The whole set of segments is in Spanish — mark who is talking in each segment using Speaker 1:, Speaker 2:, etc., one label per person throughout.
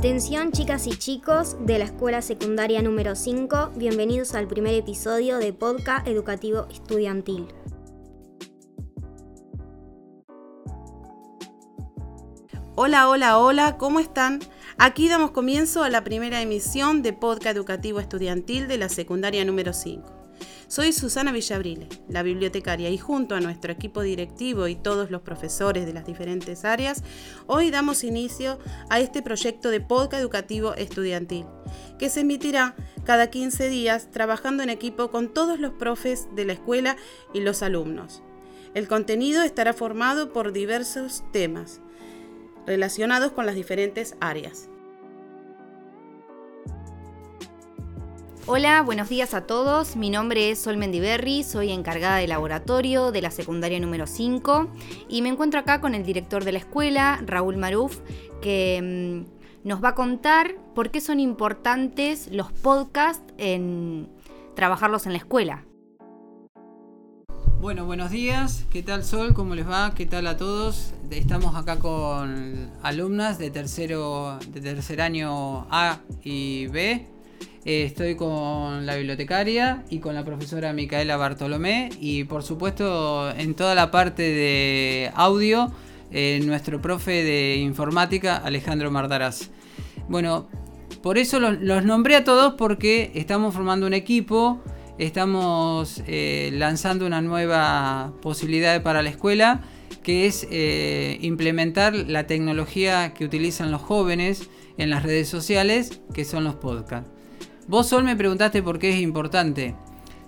Speaker 1: Atención chicas y chicos de la escuela secundaria número 5, bienvenidos al primer episodio de Podcast Educativo Estudiantil.
Speaker 2: Hola, hola, hola, ¿cómo están? Aquí damos comienzo a la primera emisión de Podcast Educativo Estudiantil de la secundaria número 5. Soy Susana Villabrile, la bibliotecaria, y junto a nuestro equipo directivo y todos los profesores de las diferentes áreas, hoy damos inicio a este proyecto de podcast educativo estudiantil, que se emitirá cada 15 días trabajando en equipo con todos los profes de la escuela y los alumnos. El contenido estará formado por diversos temas relacionados con las diferentes áreas.
Speaker 3: Hola, buenos días a todos. Mi nombre es Sol Mendiberri, soy encargada de laboratorio de la secundaria número 5 y me encuentro acá con el director de la escuela, Raúl Maruf, que mm, nos va a contar por qué son importantes los podcasts en trabajarlos en la escuela.
Speaker 4: Bueno, buenos días. ¿Qué tal Sol? ¿Cómo les va? ¿Qué tal a todos? Estamos acá con alumnas de tercero, de tercer año A y B eh, estoy con la bibliotecaria y con la profesora Micaela Bartolomé y por supuesto en toda la parte de audio eh, nuestro profe de informática Alejandro Mardaraz. Bueno, por eso los, nombré a todos porque estamos formando un equipo, estamos eh, lanzando una nueva posibilidad para la escuela que es implementar la tecnología que utilizan los jóvenes en las redes sociales, que son los podcasts. Vos, Sol, me preguntaste por qué es importante.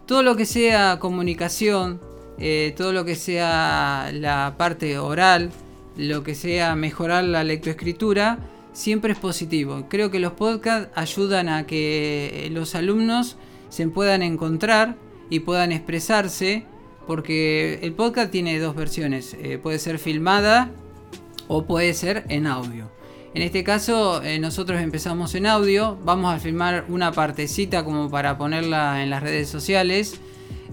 Speaker 4: Todo lo que sea comunicación, eh, todo lo que sea la parte oral, lo que sea mejorar la lectoescritura, siempre es positivo. Creo que los podcasts ayudan a que los alumnos se puedan encontrar y puedan expresarse, porque el podcast tiene dos versiones, eh, puede ser filmada o puede ser en audio. En este caso eh, nosotros empezamos en audio, vamos a filmar una partecita como para ponerla en las redes sociales,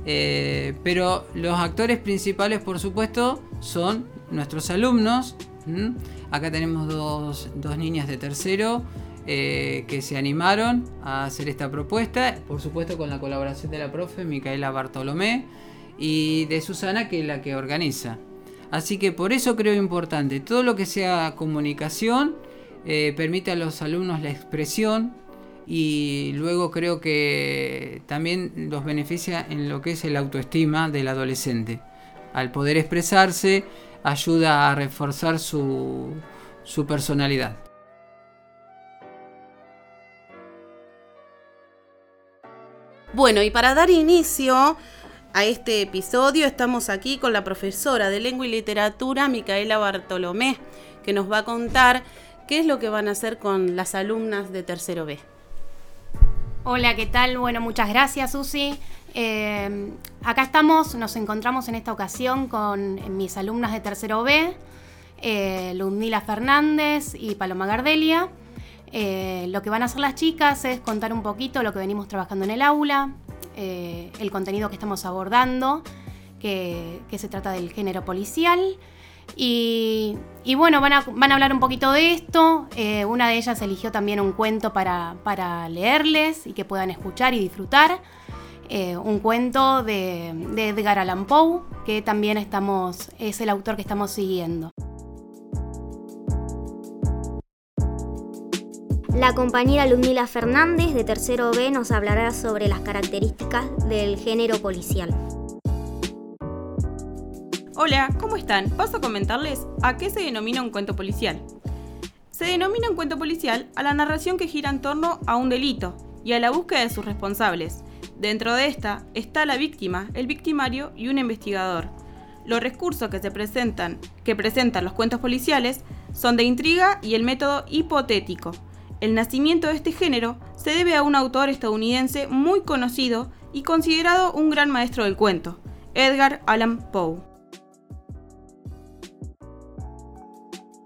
Speaker 4: eh, pero los actores principales por supuesto son nuestros alumnos. Acá tenemos dos, niñas de tercero eh, que se animaron a hacer esta propuesta, por supuesto con la colaboración de la profe Micaela Bartolomé y de Susana que es la que organiza. Así que por eso creo importante todo lo que sea comunicación, eh, permite a los alumnos la expresión y luego creo que también los beneficia en lo que es el autoestima del adolescente. Al poder expresarse ayuda a reforzar su, su personalidad.
Speaker 2: Bueno, y para dar inicio a este episodio estamos aquí con la profesora de lengua y literatura, Micaela Bartolomé, que nos va a contar ¿Qué es lo que van a hacer con las alumnas de tercero B?
Speaker 5: Hola, ¿qué tal? Bueno, muchas gracias, Susi. Eh, acá estamos, nos encontramos en esta ocasión con mis alumnas de tercero B, eh, Fernández y Paloma Gardelia. Eh, lo que van a hacer las chicas es contar un poquito lo que venimos trabajando en el aula, el contenido que estamos abordando, que se trata del género policial. Y, bueno, van a, hablar un poquito de esto. Eh, una de ellas eligió también un cuento para, leerles y que puedan escuchar y disfrutar. Eh, un cuento de, de, Edgar Allan Poe, que también estamos, es el autor que estamos siguiendo.
Speaker 1: La compañera Ludmila Fernández de Tercero B nos hablará sobre las características del género policial.
Speaker 6: Hola, ¿cómo están? Paso a comentarles a qué se denomina un cuento policial. Se denomina un cuento policial a la narración que gira en torno a un delito y a la búsqueda de sus responsables. Dentro de esta está la víctima, el victimario y un investigador. Los recursos que se presentan, que presentan los cuentos policiales, son de intriga y el método hipotético. El nacimiento de este género se debe a un autor estadounidense muy conocido y considerado un gran maestro del cuento, Edgar Allan Poe.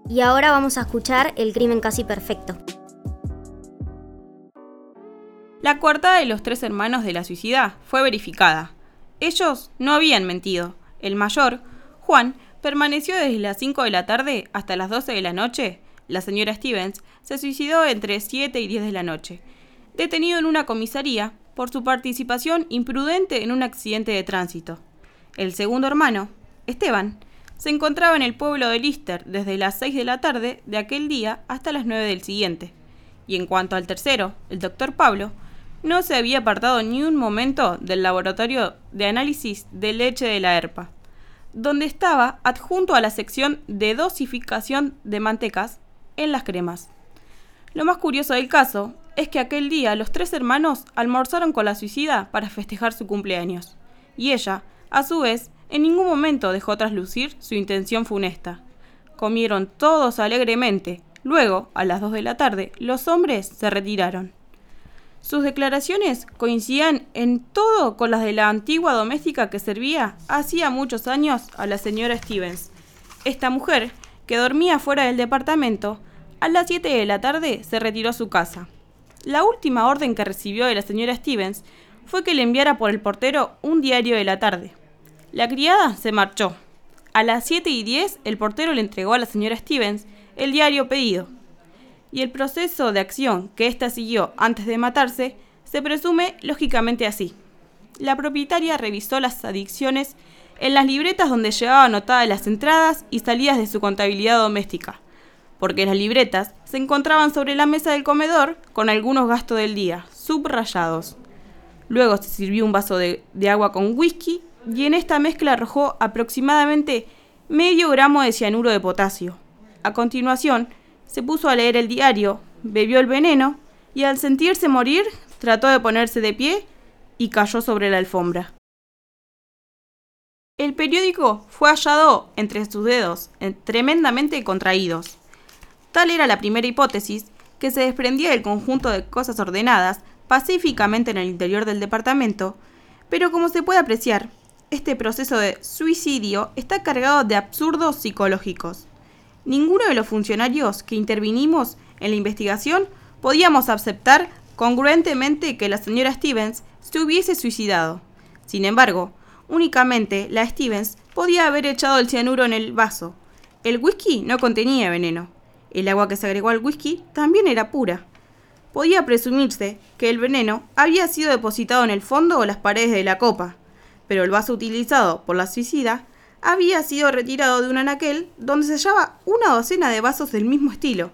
Speaker 1: Y ahora vamos a escuchar El crimen casi perfecto.
Speaker 6: La cuarta de los tres hermanos de la suicida fue verificada. Ellos no habían mentido. El mayor, Juan, permaneció desde las 5 de la tarde hasta las 12 de la noche la señora Stevens, se suicidó entre 7 y 10 de la noche, detenido en una comisaría por su participación imprudente en un accidente de tránsito. El segundo hermano, Esteban, se encontraba en el pueblo de Lister desde las 6 de la tarde de aquel día hasta las 9 del siguiente. Y en cuanto al tercero, el doctor Pablo, no se había apartado ni un momento del laboratorio de análisis de leche de la ERPA, donde estaba adjunto a la sección de dosificación de mantecas en las cremas. Lo más curioso del caso es que aquel día los tres hermanos almorzaron con la suicida para festejar su cumpleaños, y ella, a su vez, en ningún momento dejó traslucir su intención funesta. Comieron todos alegremente. Luego, a las dos de la tarde, los hombres se retiraron. Sus declaraciones coincidían en todo con las de la antigua doméstica que servía hacía muchos años a la señora Stevens. Esta mujer, que dormía fuera del departamento, a las 7 de la tarde se retiró a su casa. La última orden que recibió de la señora Stevens fue que le enviara por el portero un diario de la tarde. La criada se marchó. A las 7 y 10 el portero le entregó a la señora Stevens el diario pedido. Y el proceso de acción que ésta siguió antes de matarse se presume lógicamente así. La propietaria revisó las adicciones en las libretas donde llevaba anotadas las entradas y salidas de su contabilidad doméstica porque las libretas se encontraban sobre la mesa del comedor con algunos gastos del día, subrayados. Luego se sirvió un vaso de, agua con whisky y en esta mezcla arrojó aproximadamente medio gramo de cianuro de potasio. A continuación, se puso a leer el diario, bebió el veneno y al sentirse morir trató de ponerse de pie y cayó sobre la alfombra. El periódico fue hallado entre sus dedos, tremendamente contraídos. Tal era la primera hipótesis, que se desprendía del conjunto de cosas ordenadas pacíficamente en el interior del departamento, pero como se puede apreciar, este proceso de suicidio está cargado de absurdos psicológicos. Ninguno de los funcionarios que intervinimos en la investigación podíamos aceptar congruentemente que la señora Stevens se hubiese suicidado. Sin embargo, únicamente la Stevens podía haber echado el cianuro en el vaso. El whisky no contenía veneno. El agua que se agregó al whisky también era pura. Podía presumirse que el veneno había sido depositado en el fondo o las paredes de la copa, pero el vaso utilizado por la suicida había sido retirado de un anaquel donde se hallaba una docena de vasos del mismo estilo,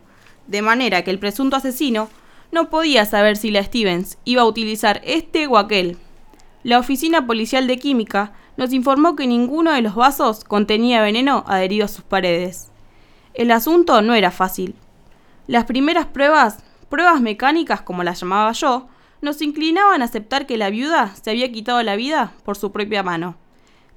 Speaker 6: de manera que el presunto asesino no podía saber si la Stevens iba a utilizar este o aquel. La Oficina Policial de Química nos informó que ninguno de los vasos contenía veneno adherido a sus paredes. El asunto no era fácil. Las primeras pruebas, pruebas mecánicas como las llamaba yo, nos inclinaban a aceptar que la viuda se había quitado la vida por su propia mano.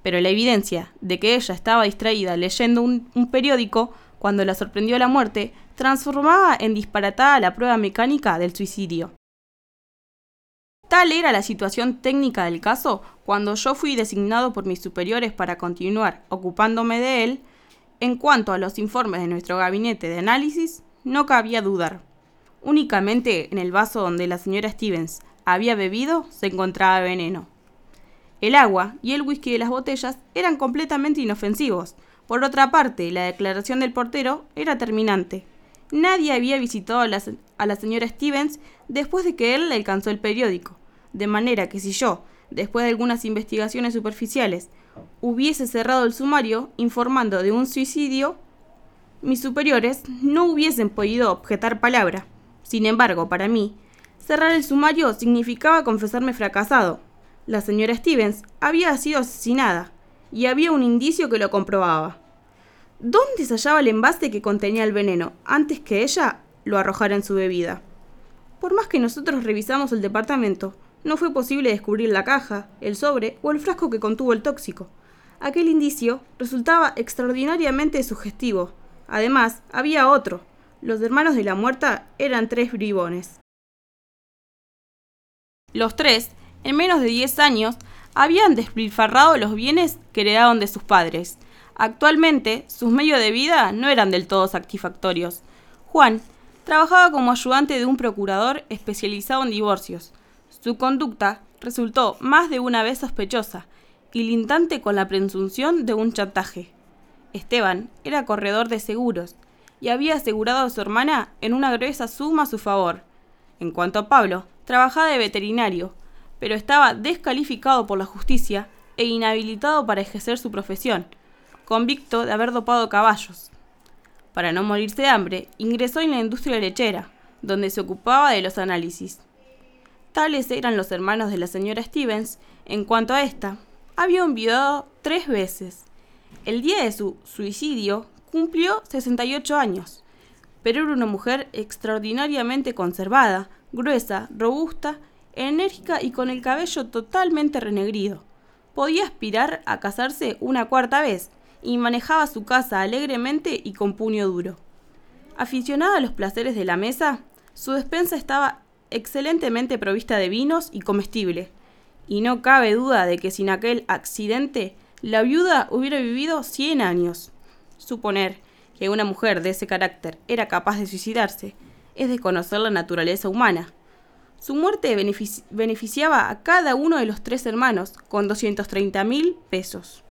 Speaker 6: Pero la evidencia de que ella estaba distraída leyendo un, periódico cuando la sorprendió la muerte transformaba en disparatada la prueba mecánica del suicidio. Tal era la situación técnica del caso cuando yo fui designado por mis superiores para continuar ocupándome de él, en cuanto a los informes de nuestro gabinete de análisis, no cabía dudar. Únicamente en el vaso donde la señora Stevens había bebido se encontraba veneno. El agua y el whisky de las botellas eran completamente inofensivos. Por otra parte, la declaración del portero era terminante. Nadie había visitado a la, señora Stevens después de que él le alcanzó el periódico. De manera que si yo, después de algunas investigaciones superficiales, hubiese cerrado el sumario informando de un suicidio, mis superiores no hubiesen podido objetar palabra. Sin embargo, para mí, cerrar el sumario significaba confesarme fracasado. La señora Stevens había sido asesinada y había un indicio que lo comprobaba. ¿Dónde se hallaba el envase que contenía el veneno antes que ella lo arrojara en su bebida? Por más que nosotros revisamos el departamento, no fue posible descubrir la caja, el sobre o el frasco que contuvo el tóxico. Aquel indicio resultaba extraordinariamente sugestivo. Además, había otro. Los hermanos de la muerta eran tres bribones. Los tres, en menos de diez años, habían despilfarrado los bienes que heredaron de sus padres. Actualmente, sus medios de vida no eran del todo satisfactorios. Juan trabajaba como ayudante de un procurador especializado en divorcios. Su conducta resultó más de una vez sospechosa y lintante con la presunción de un chantaje. Esteban era corredor de seguros y había asegurado a su hermana en una gruesa suma a su favor. En cuanto a Pablo, trabajaba de veterinario, pero estaba descalificado por la justicia e inhabilitado para ejercer su profesión, convicto de haber dopado caballos. Para no morirse de hambre, ingresó en la industria lechera, donde se ocupaba de los análisis. Tales eran los hermanos de la señora Stevens. En cuanto a esta, había enviudado tres veces. El día de su suicidio cumplió 68 años, pero era una mujer extraordinariamente conservada, gruesa, robusta, enérgica y con el cabello totalmente renegrido. Podía aspirar a casarse una cuarta vez y manejaba su casa alegremente y con puño duro. Aficionada a los placeres de la mesa, su despensa estaba excelentemente provista de vinos y comestible, y no cabe duda de que sin aquel accidente la viuda hubiera vivido 100 años. Suponer que una mujer de ese carácter era capaz de suicidarse es desconocer la naturaleza humana. Su muerte beneficiaba a cada uno de los tres hermanos con 230 mil pesos.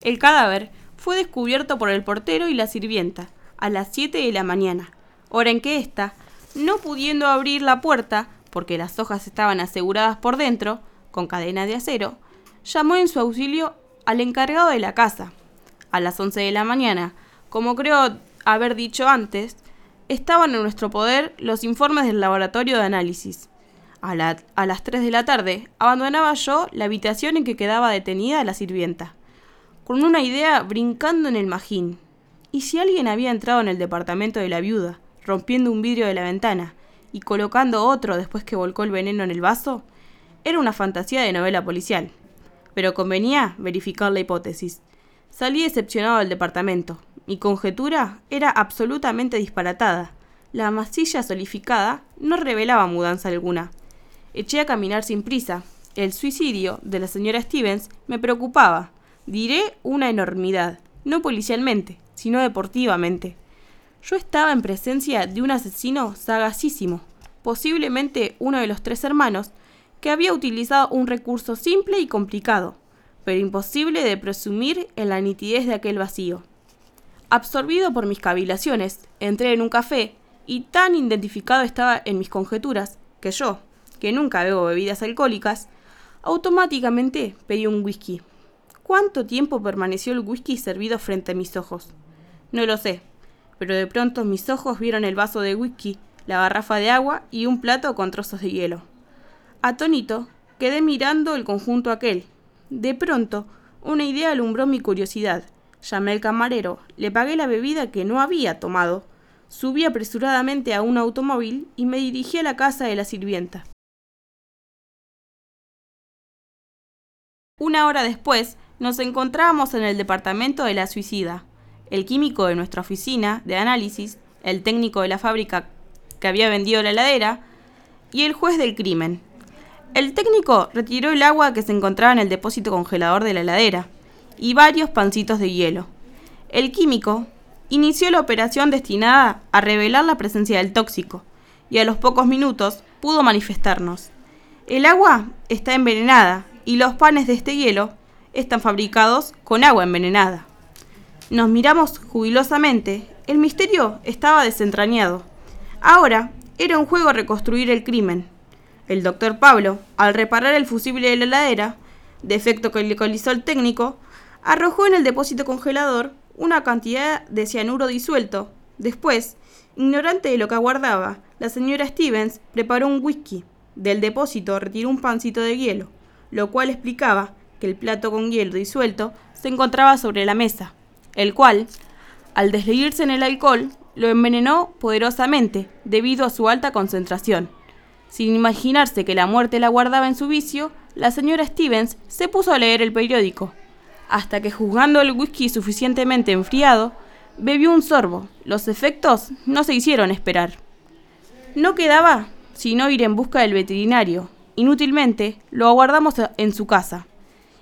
Speaker 6: El cadáver fue descubierto por el portero y la sirvienta a las 7 de la mañana, hora en que ésta, no pudiendo abrir la puerta, porque las hojas estaban aseguradas por dentro, con cadena de acero, llamó en su auxilio al encargado de la casa. A las 11 de la mañana, como creo haber dicho antes, estaban en nuestro poder los informes del laboratorio de análisis. A, a, las 3 de la tarde abandonaba yo la habitación en que quedaba detenida la sirvienta, con una idea brincando en el magín. ¿Y si alguien había entrado en el departamento de la viuda, rompiendo un vidrio de la ventana y colocando otro después que volcó el veneno en el vaso? Era una fantasía de novela policial, pero convenía verificar la hipótesis. Salí decepcionado del departamento, mi conjetura era absolutamente disparatada. La masilla solificada no revelaba mudanza alguna. Eché a caminar sin prisa. El suicidio de la señora Stevens me preocupaba. Diré una enormidad, no policialmente, sino deportivamente. Yo estaba en presencia de un asesino sagacísimo, posiblemente uno de los tres hermanos, que había utilizado un recurso simple y complicado, pero imposible de presumir en la nitidez de aquel vacío. Absorbido por mis cavilaciones, entré en un café y tan identificado estaba en mis conjeturas que yo, que nunca bebo bebidas alcohólicas, automáticamente pedí un whisky. ¿Cuánto tiempo permaneció el whisky servido frente a mis ojos? No lo sé, pero de pronto mis ojos vieron el vaso de whisky, la garrafa de agua y un plato con trozos de hielo. Atónito, quedé mirando el conjunto aquel. De pronto, una idea alumbró mi curiosidad Llamé al camarero, le pagué la bebida que no había tomado, subí apresuradamente a un automóvil y me dirigí a la casa de la sirvienta. Una hora después, nos encontrábamos en el departamento de la suicida. El químico de nuestra oficina de análisis, el técnico de la fábrica que había vendido la heladera y el juez del crimen. El técnico retiró el agua que se encontraba en el depósito congelador de la heladera y varios pancitos de hielo. El químico inició la operación destinada a revelar la presencia del tóxico y a los pocos minutos pudo manifestarnos. El agua está envenenada y los panes de este hielo están fabricados con agua envenenada. Nos miramos jubilosamente. El misterio estaba desentrañado. Ahora era un juego reconstruir el crimen. El doctor Pablo, al reparar el fusible de la heladera, defecto que le colizó el técnico, arrojó en el depósito congelador una cantidad de cianuro disuelto. Después, ignorante de lo que aguardaba, la señora Stevens preparó un whisky. Del depósito retiró un pancito de hielo, lo cual explicaba que el plato con hielo disuelto se encontraba sobre la mesa, el cual, al desleírse en el alcohol, lo envenenó poderosamente debido a su alta concentración. Sin imaginarse que la muerte la guardaba en su vicio, la señora Stevens se puso a leer el periódico hasta que juzgando el whisky suficientemente enfriado, bebió un sorbo. Los efectos no se hicieron esperar. No quedaba sino ir en busca del veterinario. Inútilmente lo aguardamos en su casa.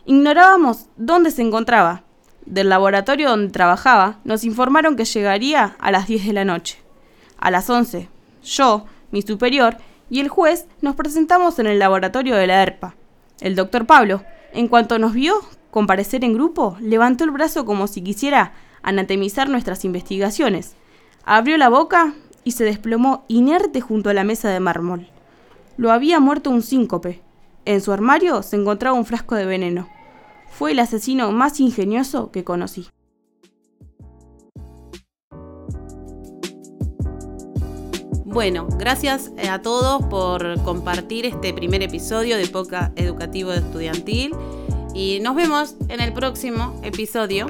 Speaker 6: Ignorábamos dónde se encontraba. Del laboratorio donde trabajaba nos informaron que llegaría a las 10 de la noche. A las 11, yo, mi superior y el juez nos presentamos en el laboratorio de la ERPA. El doctor Pablo, en cuanto nos vio, comparecer en grupo, levantó el brazo como si quisiera anatemizar nuestras investigaciones. Abrió la boca y se desplomó inerte junto a la mesa de mármol. Lo había muerto un síncope. En su armario se encontraba un frasco de veneno. Fue el asesino más ingenioso que conocí.
Speaker 2: Bueno, gracias eh, a todos por compartir este primer episodio de Poca Educativo Estudiantil y nos vemos en el próximo episodio